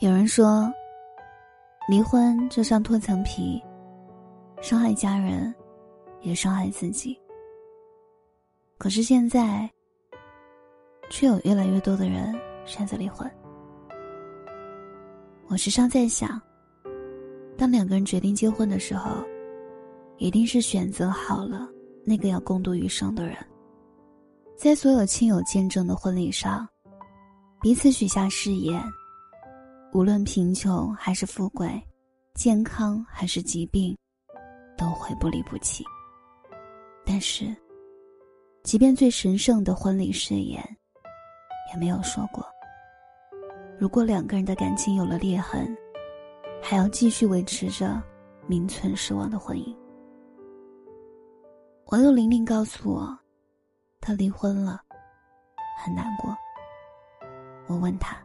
有人说，离婚就像脱层皮，伤害家人，也伤害自己。可是现在，却有越来越多的人选择离婚。我时常在想，当两个人决定结婚的时候，一定是选择好了那个要共度余生的人。在所有亲友见证的婚礼上，彼此许下誓言。无论贫穷还是富贵，健康还是疾病，都会不离不弃。但是，即便最神圣的婚礼誓言，也没有说过：如果两个人的感情有了裂痕，还要继续维持着名存实亡的婚姻。网友玲玲告诉我，她离婚了，很难过。我问她。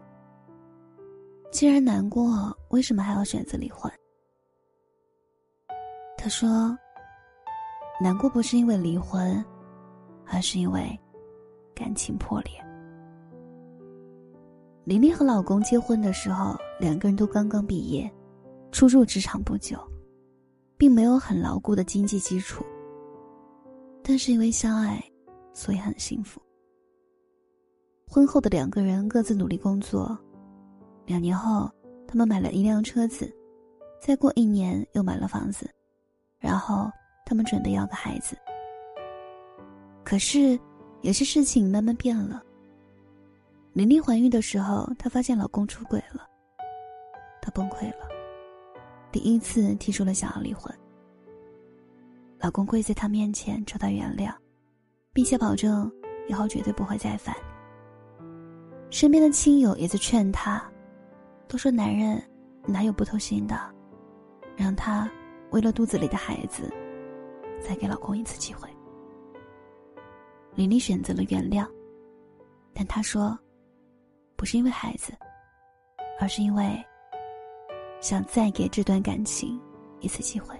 既然难过，为什么还要选择离婚？他说：“难过不是因为离婚，而是因为感情破裂。”琳琳和老公结婚的时候，两个人都刚刚毕业，初入职场不久，并没有很牢固的经济基础。但是因为相爱，所以很幸福。婚后的两个人各自努力工作。两年后，他们买了一辆车子，再过一年又买了房子，然后他们准备要个孩子。可是，有些事情慢慢变了。玲玲怀孕的时候，她发现老公出轨了，她崩溃了，第一次提出了想要离婚。老公跪在她面前求她原谅，并且保证以后绝对不会再犯。身边的亲友也在劝她。都说男人哪有不偷心的，让她为了肚子里的孩子，再给老公一次机会。玲玲选择了原谅，但她说，不是因为孩子，而是因为想再给这段感情一次机会。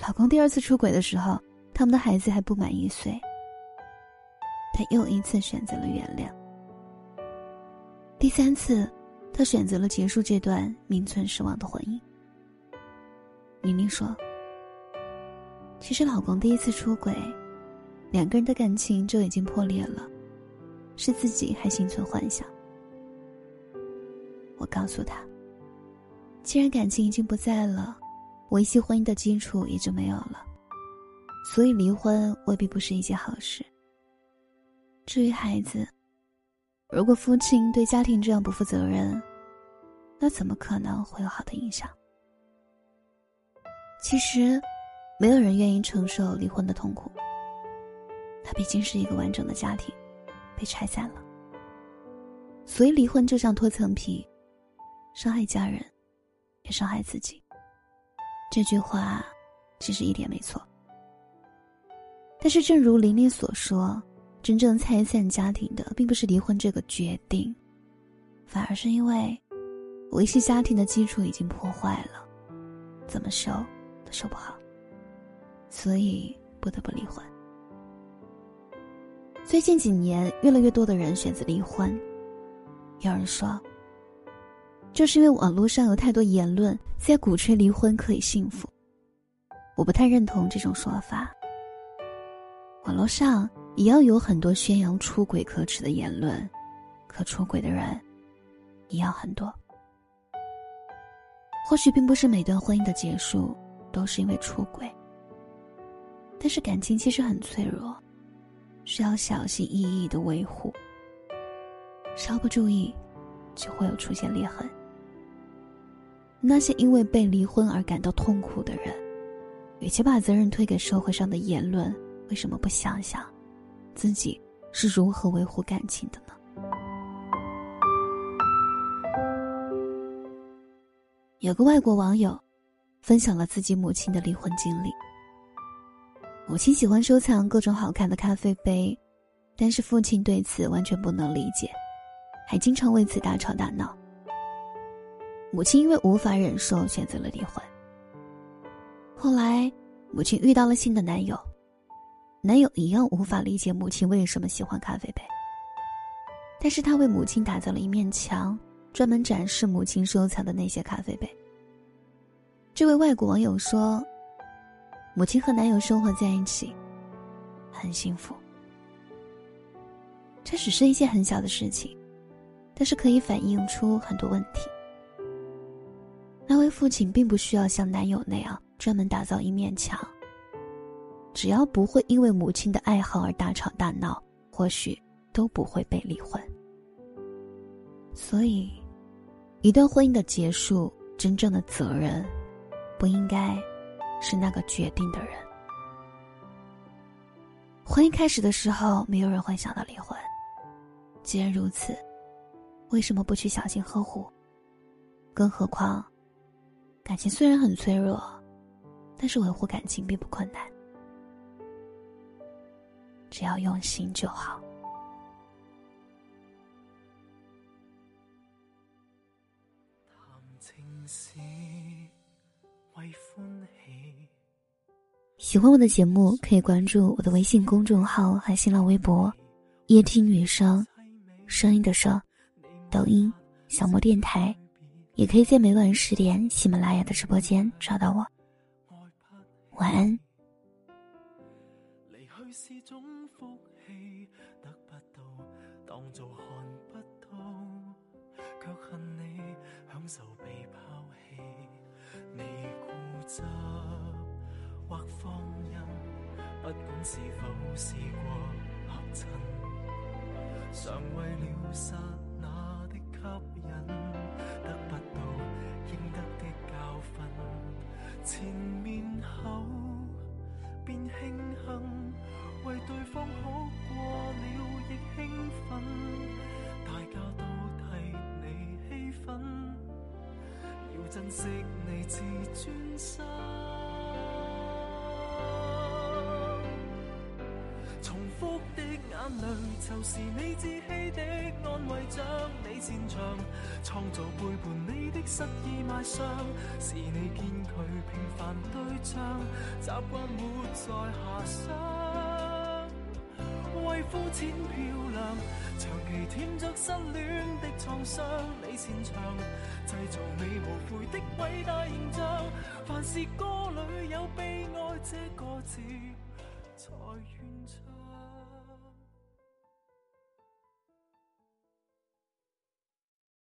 老公第二次出轨的时候，他们的孩子还不满一岁，她又一次选择了原谅。第三次，她选择了结束这段名存实亡的婚姻。宁宁说：“其实老公第一次出轨，两个人的感情就已经破裂了，是自己还心存幻想。”我告诉他：“既然感情已经不在了，维系婚姻的基础也就没有了，所以离婚未必不是一件好事。至于孩子。”如果父亲对家庭这样不负责任，那怎么可能会有好的影响？其实，没有人愿意承受离婚的痛苦。它毕竟是一个完整的家庭，被拆散了。所以，离婚就像脱层皮，伤害家人，也伤害自己。这句话其实一点没错。但是，正如玲玲所说。真正拆散家庭的，并不是离婚这个决定，反而是因为维系家庭的基础已经破坏了，怎么修都修不好，所以不得不离婚。最近几年，越来越多的人选择离婚。有人说，就是因为网络上有太多言论在鼓吹离婚可以幸福，我不太认同这种说法。网络上。也要有很多宣扬出轨可耻的言论，可出轨的人一样很多。或许并不是每段婚姻的结束都是因为出轨，但是感情其实很脆弱，需要小心翼翼的维护。稍不注意，就会有出现裂痕。那些因为被离婚而感到痛苦的人，与其把责任推给社会上的言论，为什么不想想自己是如何维护感情的呢？有个外国网友分享了自己母亲的离婚经历。母亲喜欢收藏各种好看的咖啡杯，但是父亲对此完全不能理解，还经常为此大吵大闹。母亲因为无法忍受，选择了离婚。后来，母亲遇到了新的男友，男友一样无法理解母亲为什么喜欢咖啡杯。但是他为母亲打造了一面墙，专门展示母亲收藏的那些咖啡杯。这位外国网友说：“母亲和男友生活在一起，很幸福。这只是一件很小的事情，但是可以反映出很多问题。”那位父亲并不需要像男友那样专门打造一面墙。只要不会因为母亲的爱好而大吵大闹，或许都不会被离婚。所以，一段婚姻的结束，真正的责任，不应该是那个决定的人。婚姻开始的时候，没有人会想到离婚。既然如此，为什么不去小心呵护？更何况。感情虽然很脆弱，但是维护感情并不困难，只要用心就好。喜欢我的节目，可以关注我的微信公众号和新浪微博“夜听女生”，声音的声，抖音小莫电台。也可以在每晚十点喜马拉雅的直播间找到我。晚安。当做看不到，却恨你享受被抛弃。你固执或放任，不管是否试过合衬，常为了刹那的吸引。珍惜你自尊心。重复的眼泪，就是你自欺的安慰，将你擅长创造背叛你的失意埋上，是你见佢平凡对象，习惯活在遐想，肤浅漂亮，长期舔着失恋的创伤，你擅长制造美无悔的伟大形象，凡是歌里有悲哀这个字，才愿唱。